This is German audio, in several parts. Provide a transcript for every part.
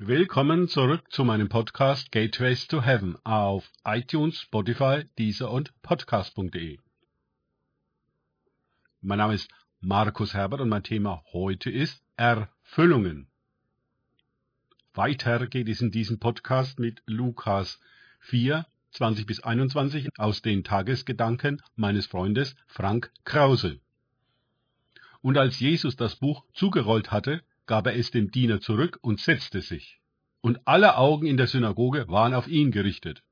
Willkommen zurück zu meinem Podcast Gateways to Heaven auf iTunes, Spotify, Deezer und Podcast.de. Mein Name ist Markus Herbert und mein Thema heute ist Erfüllungen. Weiter geht es in diesem Podcast mit Lukas 4, 20 bis 21 aus den Tagesgedanken meines Freundes Frank Krause. Und als Jesus das Buch zugerollt hatte, gab er es dem Diener zurück und setzte sich. Und alle Augen in der Synagoge waren auf ihn gerichtet.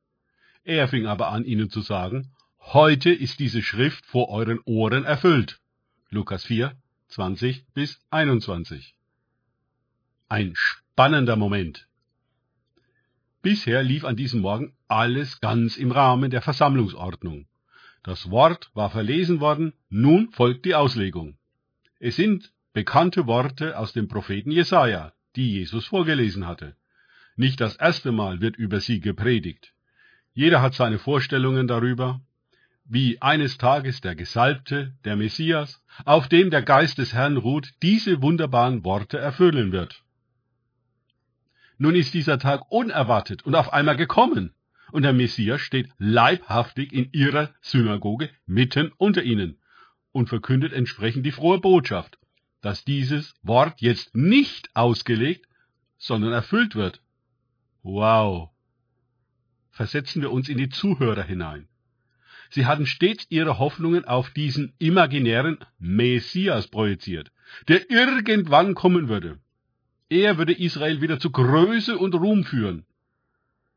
Er fing aber an, ihnen zu sagen, Heute ist diese Schrift vor euren Ohren erfüllt. Lukas 4, 20 bis 21. Ein spannender Moment. Bisher lief an diesem Morgen alles ganz im Rahmen der Versammlungsordnung. Das Wort war verlesen worden, nun folgt die Auslegung. Es sind bekannte Worte aus dem Propheten Jesaja, die Jesus vorgelesen hatte. Nicht das erste Mal wird über sie gepredigt. Jeder hat seine Vorstellungen darüber, wie eines Tages der Gesalbte, der Messias, auf dem der Geist des Herrn ruht, diese wunderbaren Worte erfüllen wird. Nun ist dieser Tag unerwartet und auf einmal gekommen, und der Messias steht leibhaftig in ihrer Synagoge mitten unter ihnen und verkündet entsprechend die frohe Botschaft dass dieses Wort jetzt nicht ausgelegt, sondern erfüllt wird. Wow. Versetzen wir uns in die Zuhörer hinein. Sie hatten stets ihre Hoffnungen auf diesen imaginären Messias projiziert, der irgendwann kommen würde. Er würde Israel wieder zu Größe und Ruhm führen,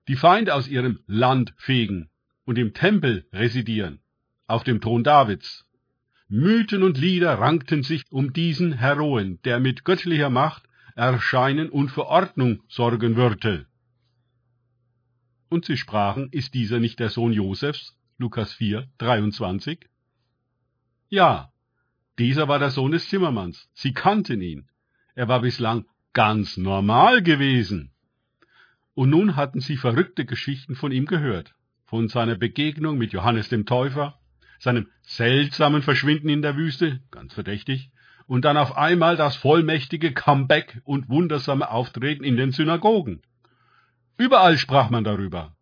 die Feinde aus ihrem Land fegen und im Tempel residieren, auf dem Thron Davids. Mythen und Lieder rankten sich um diesen Heroen, der mit göttlicher Macht erscheinen und für Ordnung sorgen würde. Und sie sprachen, ist dieser nicht der Sohn Josefs? Lukas 4, 23? Ja, dieser war der Sohn des Zimmermanns. Sie kannten ihn. Er war bislang ganz normal gewesen. Und nun hatten sie verrückte Geschichten von ihm gehört. Von seiner Begegnung mit Johannes dem Täufer, seinem seltsamen Verschwinden in der Wüste, ganz verdächtig, und dann auf einmal das vollmächtige Comeback und wundersame Auftreten in den Synagogen. Überall sprach man darüber.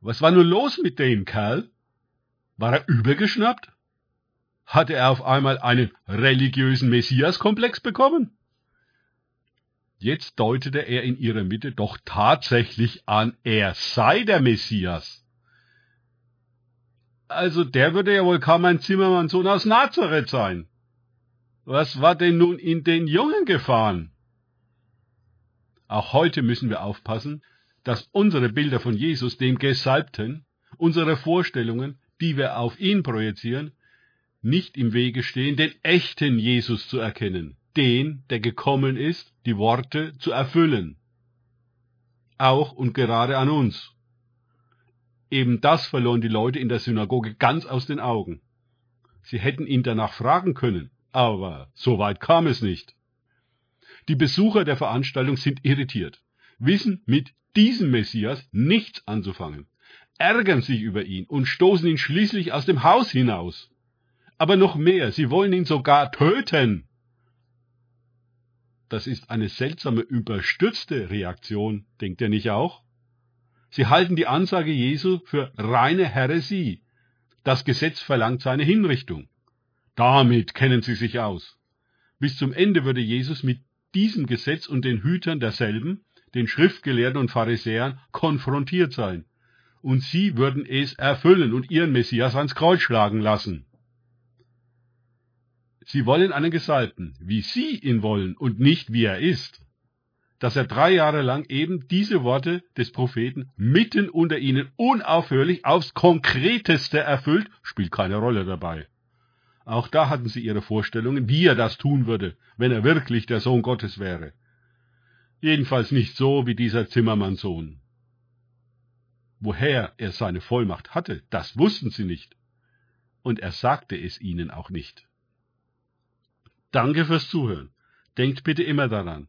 Was war nun los mit dem Kerl? War er übergeschnappt? Hatte er auf einmal einen religiösen Messiaskomplex bekommen? Jetzt deutete er in ihrer Mitte doch tatsächlich an, er sei der Messias. Also der würde ja wohl kaum ein Zimmermannssohn aus Nazareth sein. Was war denn nun in den Jungen gefahren? Auch heute müssen wir aufpassen, dass unsere Bilder von Jesus, dem Gesalbten, unsere Vorstellungen, die wir auf ihn projizieren, nicht im Wege stehen, den echten Jesus zu erkennen, den, der gekommen ist, die Worte zu erfüllen. Auch und gerade an uns. Eben das verloren die Leute in der Synagoge ganz aus den Augen. Sie hätten ihn danach fragen können, aber so weit kam es nicht. Die Besucher der Veranstaltung sind irritiert, wissen mit diesem Messias nichts anzufangen, ärgern sich über ihn und stoßen ihn schließlich aus dem Haus hinaus. Aber noch mehr, sie wollen ihn sogar töten. Das ist eine seltsame, überstürzte Reaktion, denkt ihr nicht auch? Sie halten die Ansage Jesu für reine Häresie. Das Gesetz verlangt seine Hinrichtung. Damit kennen sie sich aus. Bis zum Ende würde Jesus mit diesem Gesetz und den Hütern derselben, den Schriftgelehrten und Pharisäern, konfrontiert sein. Und sie würden es erfüllen und ihren Messias ans Kreuz schlagen lassen. Sie wollen einen Gesalbten, wie sie ihn wollen und nicht wie er ist dass er drei Jahre lang eben diese Worte des Propheten mitten unter ihnen unaufhörlich aufs Konkreteste erfüllt, spielt keine Rolle dabei. Auch da hatten sie ihre Vorstellungen, wie er das tun würde, wenn er wirklich der Sohn Gottes wäre. Jedenfalls nicht so wie dieser Zimmermannssohn. Woher er seine Vollmacht hatte, das wussten sie nicht. Und er sagte es ihnen auch nicht. Danke fürs Zuhören. Denkt bitte immer daran,